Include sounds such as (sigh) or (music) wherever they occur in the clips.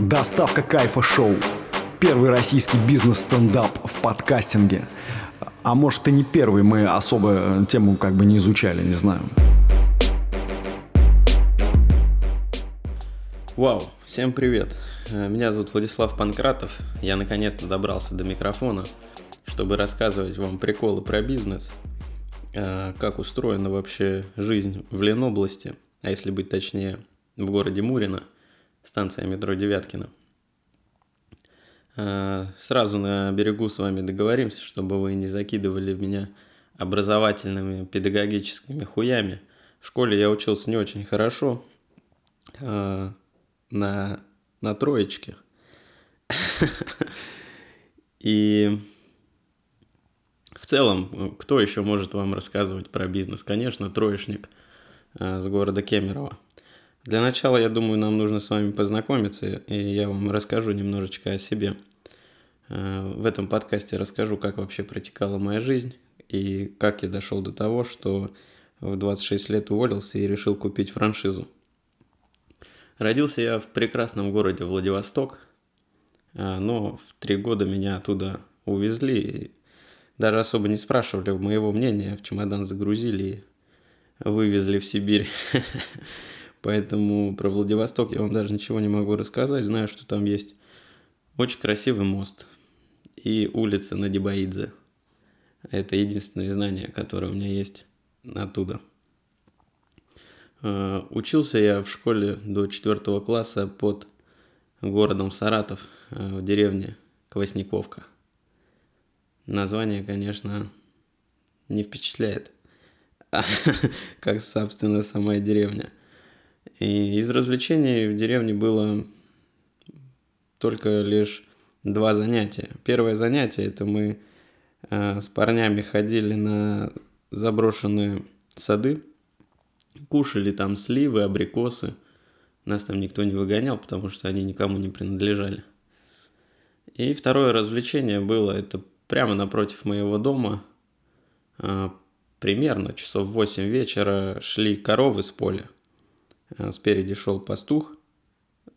Доставка кайфа шоу. Первый российский бизнес-стендап в подкастинге. А может и не первый, мы особо тему как бы не изучали, не знаю. Вау, всем привет. Э, Меня зовут Владислав Панкратов. Я наконец-то добрался до микрофона, чтобы рассказывать вам приколы про бизнес, э, как устроена вообще жизнь в Ленобласти, а если быть точнее, в городе Мурино, станция метро Девяткина. Э, Сразу на берегу с вами договоримся, чтобы вы не закидывали в меня образовательными педагогическими хуями. В школе я учился не очень хорошо, э, на, на троечке. (laughs) И в целом, кто еще может вам рассказывать про бизнес? Конечно, троечник э, с города Кемерово. Для начала, я думаю, нам нужно с вами познакомиться, и я вам расскажу немножечко о себе. Э, В этом подкасте расскажу, как вообще протекала моя жизнь, и как я дошел до того, что в 26 лет уволился и решил купить франшизу. Родился я в прекрасном городе Владивосток, а, но в три года меня оттуда увезли. Даже особо не спрашивали моего мнения, в чемодан загрузили и вывезли в Сибирь. (laughs) Поэтому про Владивосток я вам даже ничего не могу рассказать. Знаю, что там есть очень красивый мост и улица на. Это единственное знание, которое у меня есть оттуда. Э, Учился я в школе до 4 класса под городом Саратов э, в деревне Квасниковка. Название, конечно, не впечатляет, (laughs) как, собственно, сама деревня. И из развлечений в деревне было только лишь два занятия. Первое занятие это мы э, с парнями ходили на заброшенные сады, кушали там сливы, абрикосы. Нас там никто не выгонял, потому что они никому не принадлежали. И второе развлечение было, это прямо напротив моего дома, а, примерно часов в 8 вечера шли коровы с поля. А, Спереди шел пастух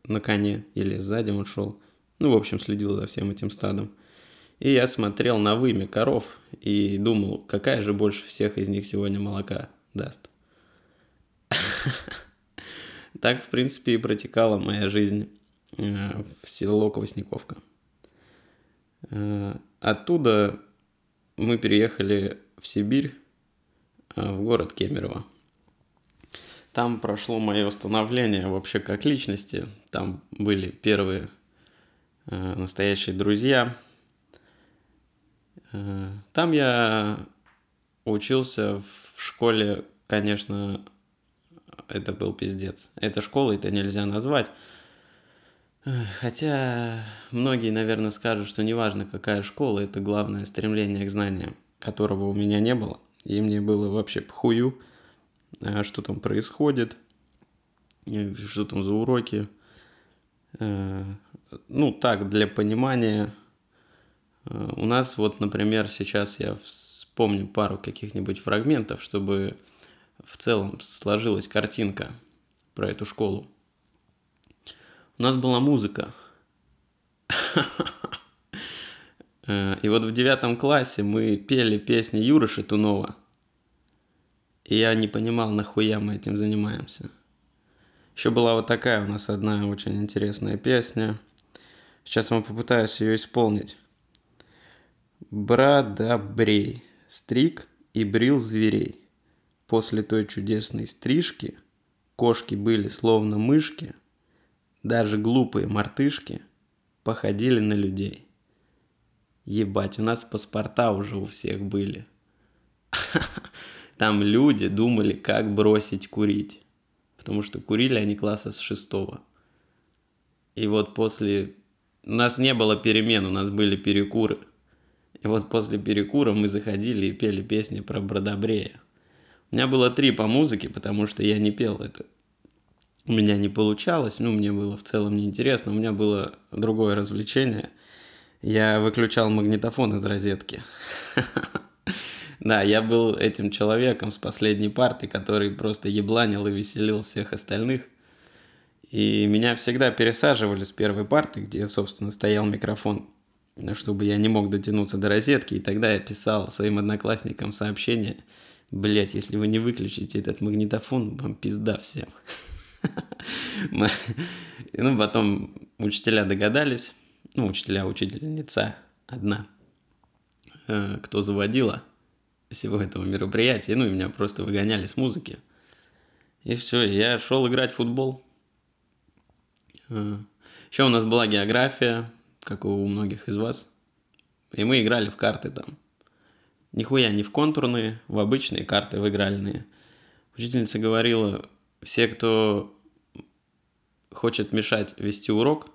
на коне, или сзади он шел. Ну, в общем, следил за всем этим стадом. И я смотрел на вымя коров и думал, какая же больше всех из них сегодня молока даст. (laughs) Так, в принципе, и протекала моя жизнь э, в село Квасниковка. Э, Оттуда мы переехали в Сибирь, э, в город Кемерово. Там прошло мое становление вообще как личности. Там были первые э, настоящие друзья. Э, Там я учился в школе, конечно, это был пиздец. Это школа, это нельзя назвать. Эх, Хотя многие, наверное, скажут, что неважно, какая школа, это главное стремление к знаниям, которого у меня не было. И мне было вообще похую, э, что там происходит, э, что там за уроки. Э, Ну, так, для понимания. Э, У нас вот, например, сейчас я вспомню пару каких-нибудь фрагментов, чтобы в целом сложилась картинка про эту школу. У нас была музыка. (laughs) Э, И вот в девятом классе мы пели песни Юры Шатунова. И я не понимал, нахуя мы этим занимаемся. Еще была вот такая у нас одна очень интересная песня. Сейчас я попытаюсь ее исполнить. Брат добрей, стриг и брил зверей. После той чудесной стрижки кошки были словно мышки, даже глупые мартышки походили на людей. Ебать, у нас паспорта уже у всех были. (laughs) Там люди думали, как бросить курить. Потому что курили они класса с шестого. И вот после... У нас не было перемен, у нас были перекуры. И вот после перекура мы заходили и пели песни про Бродобрея. У меня было три по музыке, потому что я не пел это. У меня не получалось, ну, мне было в целом неинтересно. У меня было другое развлечение. Я выключал магнитофон из розетки. (laughs) Да, я был этим человеком с последней парты, который просто ебланил и веселил всех остальных. И меня всегда пересаживали с первой парты, где, собственно, стоял микрофон, чтобы я не мог дотянуться до розетки. И тогда я писал своим одноклассникам сообщение, блять, если вы не выключите этот магнитофон, вам пизда всем. (laughs) Ну, потом учителя догадались, ну, учителя, учительница одна, кто заводила всего этого мероприятия, ну, и меня просто выгоняли с музыки. И все, я шел играть в футбол. Э, Еще у нас была география, как у многих из вас. И мы играли в карты там. Нихуя не в контурные, в обычные карты, в игральные. Учительница говорила, все, кто хочет мешать вести урок,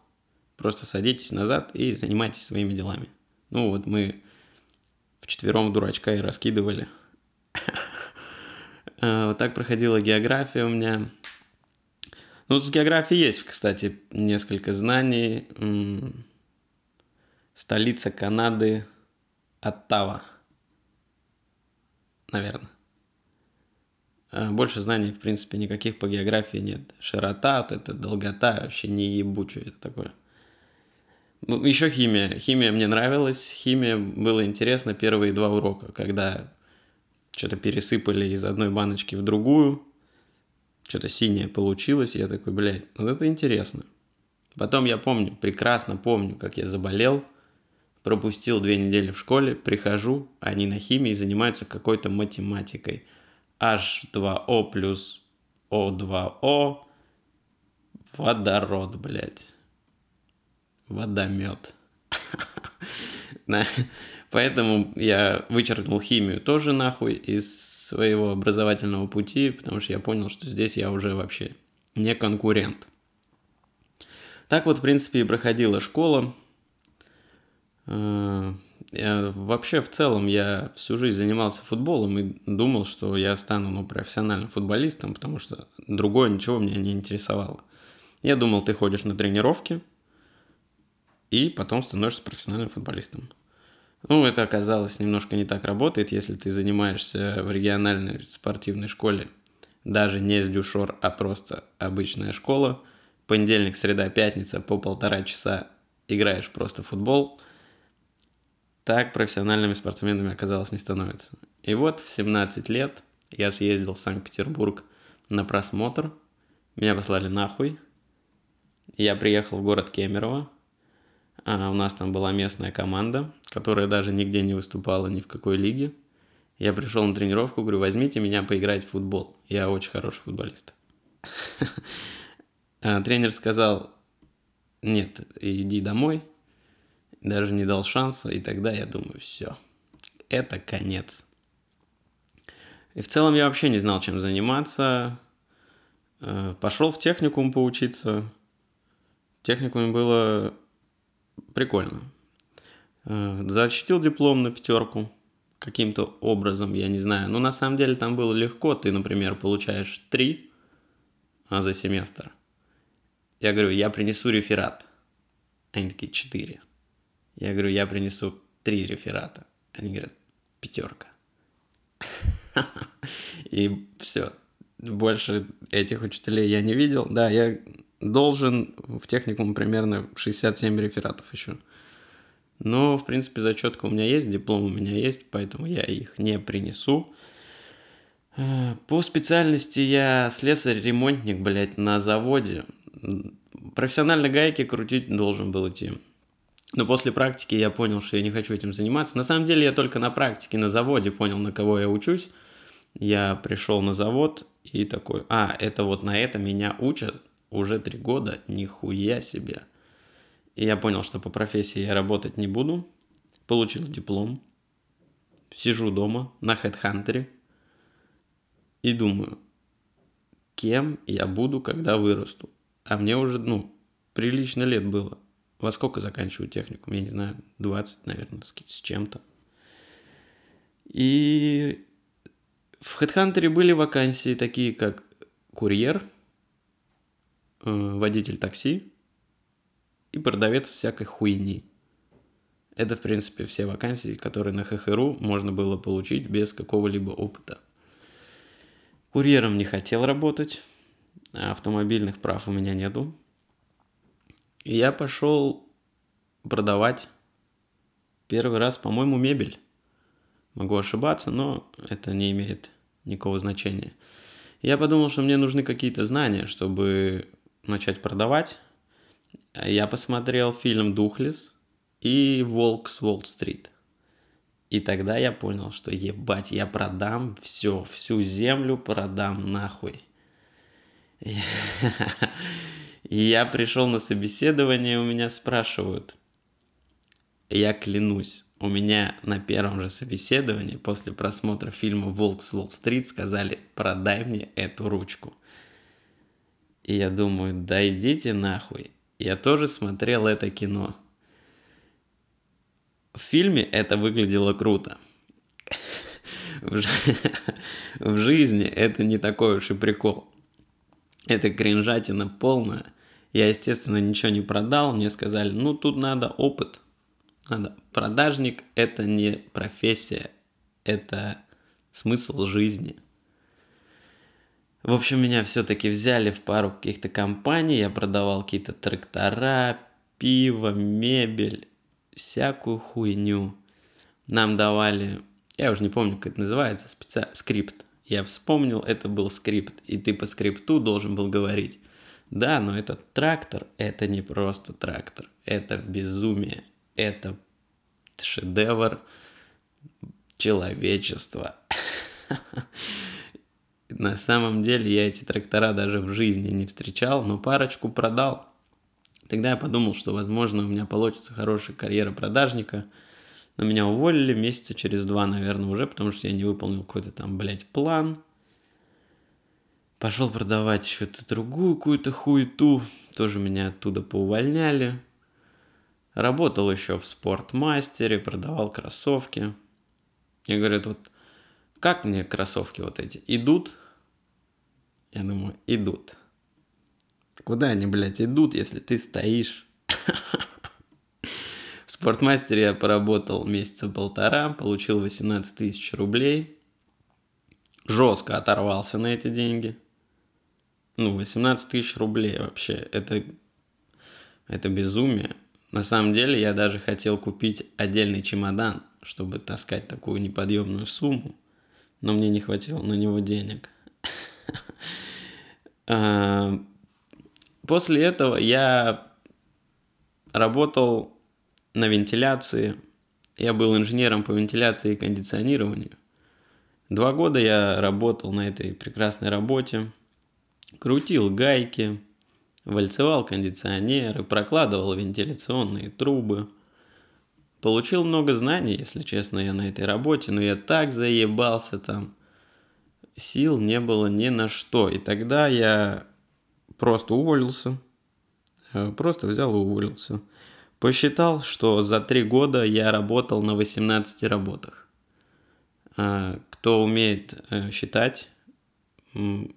просто садитесь назад и занимайтесь своими делами. Ну вот мы вчетвером дурачка и раскидывали. А, (laughs) вот так проходила география у меня. Ну, с географией есть, кстати, несколько знаний. Столица Канады Оттава. Наверное. А, больше знаний, в принципе, никаких по географии нет. Широта, это долгота, вообще не ебучее это такое. Ну, Еще химия. Химия мне нравилась. Химия было интересно первые два урока, когда что-то пересыпали из одной баночки в другую, что-то синее получилось, я такой, блядь, вот это интересно. Потом я помню, прекрасно помню, как я заболел, пропустил две недели в школе, прихожу, они на химии занимаются какой-то математикой. H2O плюс O2O, водород, блядь водомет. (laughs) Поэтому я вычеркнул химию тоже нахуй из своего образовательного пути, потому что я понял, что здесь я уже вообще не конкурент. Так вот, в принципе, и проходила школа. Э, я, вообще, в целом, я всю жизнь занимался футболом и думал, что я стану ну, профессиональным футболистом, потому что другое ничего меня не интересовало. Я думал, ты ходишь на тренировки, и потом становишься профессиональным футболистом. Ну, это оказалось немножко не так работает, если ты занимаешься в региональной спортивной школе, даже не с дюшор, а просто обычная школа. Понедельник, среда, пятница по полтора часа играешь просто футбол. Так профессиональными спортсменами оказалось не становится. И вот в 17 лет я съездил в Санкт-Петербург на просмотр. Меня послали нахуй. Я приехал в город Кемерово, а у нас там была местная команда, которая даже нигде не выступала ни в какой лиге. Я пришел на тренировку, говорю, возьмите меня поиграть в футбол. Я очень хороший футболист. (laughs) А тренер сказал, нет, иди домой. Даже не дал шанса, и тогда я думаю, все, это конец. И в целом я вообще не знал, чем заниматься. Э, Пошел в техникум поучиться. В техникуме было прикольно. Э, защитил диплом на пятерку каким-то образом, я не знаю. Но на самом деле там было легко. Ты, например, получаешь 3 а за семестр. Я говорю, я принесу реферат. Они такие, 4. Я говорю, я принесу 3 реферата. Они говорят, пятерка. (laughs) И все. Больше этих учителей я не видел. Да, я должен в техникум примерно 67 рефератов еще. Но, в принципе, зачетка у меня есть, диплом у меня есть, поэтому я их не принесу. Э, по специальности я слесарь-ремонтник, блядь, на заводе. Профессионально гайки крутить должен был идти. Но после практики я понял, что я не хочу этим заниматься. На самом деле я только на практике на заводе понял, на кого я учусь. Я пришел на завод и такой, а, это вот на это меня учат, уже три года, нихуя себе. И я понял, что по профессии я работать не буду. Получил диплом. Сижу дома на HeadHunter и думаю, кем я буду, когда вырасту. А мне уже, ну, прилично лет было. Во сколько заканчиваю техникум? Я не знаю, 20, наверное, с чем-то. И в HeadHunter были вакансии такие, как курьер – водитель такси и продавец всякой хуйни. Это, в принципе, все вакансии, которые на ХХРУ можно было получить без какого-либо опыта. Курьером не хотел работать. автомобильных прав у меня нету. И я пошел продавать первый раз, по-моему, мебель. Могу ошибаться, но это не имеет никакого значения. Я подумал, что мне нужны какие-то знания, чтобы начать продавать. Я посмотрел фильм «Духлес» и «Волк с Уолл-стрит». И тогда я понял, что ебать, я продам все, всю землю продам нахуй. (laughs) И я пришел на собеседование, у меня спрашивают. Я клянусь, у меня на первом же собеседовании после просмотра фильма «Волк с Уолл-стрит» сказали «продай мне эту ручку». И я думаю, да идите нахуй. Я тоже смотрел это кино. В фильме это выглядело круто. В жизни это не такой уж и прикол. Это кринжатина полная. Я, естественно, ничего не продал. Мне сказали, ну тут надо опыт – надо. Продажник – это не профессия, это смысл жизни. В общем, меня все-таки взяли в пару каких-то компаний, я продавал какие-то трактора, пиво, мебель, всякую хуйню. Нам давали, я уже не помню, как это называется, специ... скрипт. Я вспомнил, это был скрипт, и ты по скрипту должен был говорить. Да, но этот трактор, это не просто трактор, это безумие, это шедевр человечества. (laughs) На самом деле я эти трактора даже в жизни не встречал, но парочку продал. Тогда я подумал, что, возможно, у меня получится хорошая карьера продажника. Но меня уволили месяца через два, наверное, уже, потому что я не выполнил какой-то там, блядь, план. Пошел продавать что-то другую какую-то хуету. Тоже меня оттуда поувольняли. Работал еще в спортмастере, продавал кроссовки. И говорят, вот как мне кроссовки вот эти идут? Я думаю, идут. Куда они, блядь, идут, если ты стоишь? В спортмастере я поработал месяца полтора, получил 18 тысяч рублей. Жестко оторвался на эти деньги. Ну, 18 тысяч рублей вообще. Это, это безумие. На самом деле я даже хотел купить отдельный чемодан, чтобы таскать такую неподъемную сумму, но мне не хватило на него денег. (laughs) А, после этого я работал на вентиляции. Я был инженером по вентиляции и кондиционированию. Два года я работал на этой прекрасной работе. Крутил гайки, вальцевал кондиционеры, прокладывал вентиляционные трубы. Получил много знаний, если честно, я на этой работе, но я так заебался там. Сил не было ни на что. И тогда я просто уволился. Э, просто взял и уволился. Посчитал, что за три года я работал на 18 работах. Э, кто умеет э, считать,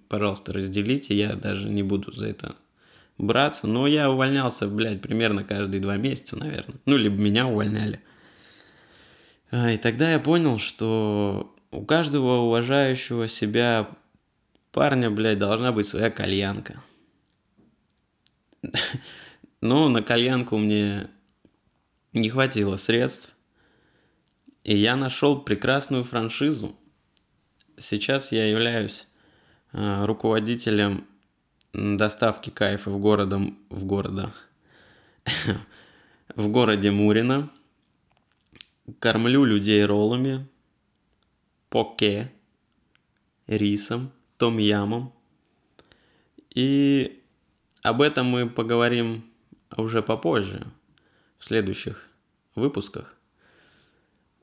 пожалуйста, разделите. Я даже не буду за это браться. Но я увольнялся, блядь, примерно каждые два месяца, наверное. Ну, либо меня увольняли. А, и тогда я понял, что у каждого уважающего себя парня, блядь, должна быть своя кальянка. (laughs) Но на кальянку мне не хватило средств. И я нашел прекрасную франшизу. Сейчас я являюсь а, руководителем доставки кайфов городом в города. (laughs) в городе Мурино. Кормлю людей роллами, поке, рисом, том-ямом. И об этом мы поговорим уже попозже, в следующих выпусках.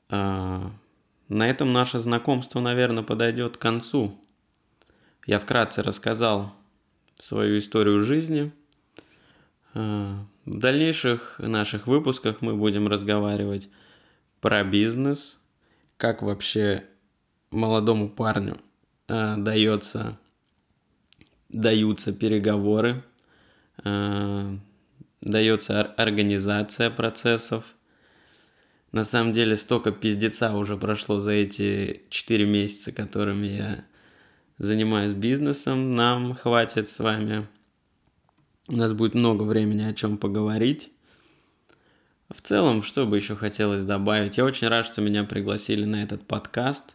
А, на этом наше знакомство, наверное, подойдет к концу. Я вкратце рассказал свою историю жизни. А, в дальнейших наших выпусках мы будем разговаривать про бизнес, как вообще молодому парню э, дается, даются переговоры, э, дается организация процессов. На самом деле столько пиздеца уже прошло за эти 4 месяца, которыми я занимаюсь бизнесом, нам хватит с вами. У нас будет много времени о чем поговорить. В целом, что бы еще хотелось добавить? Я очень рад, что меня пригласили на этот подкаст.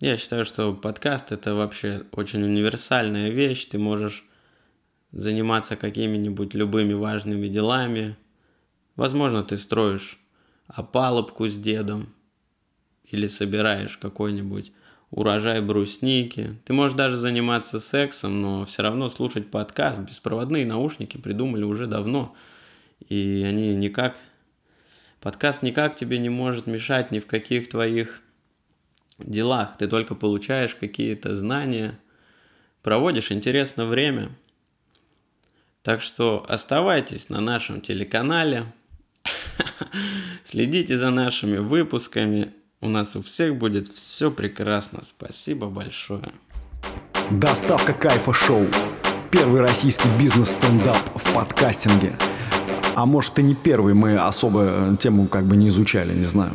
Я считаю, что подкаст это вообще очень универсальная вещь. Ты можешь заниматься какими-нибудь любыми важными делами. Возможно, ты строишь опалубку с дедом или собираешь какой-нибудь урожай брусники. Ты можешь даже заниматься сексом, но все равно слушать подкаст. Беспроводные наушники придумали уже давно. И они никак Подкаст никак тебе не может мешать ни в каких твоих делах. Ты только получаешь какие-то знания, проводишь интересное время. Так что оставайтесь на нашем телеканале, (laughs) следите за нашими выпусками. У нас у всех будет все прекрасно. Спасибо большое. Доставка кайфа шоу. Первый российский бизнес-стендап в подкастинге – а может и не первый, мы особо тему как бы не изучали, не знаю.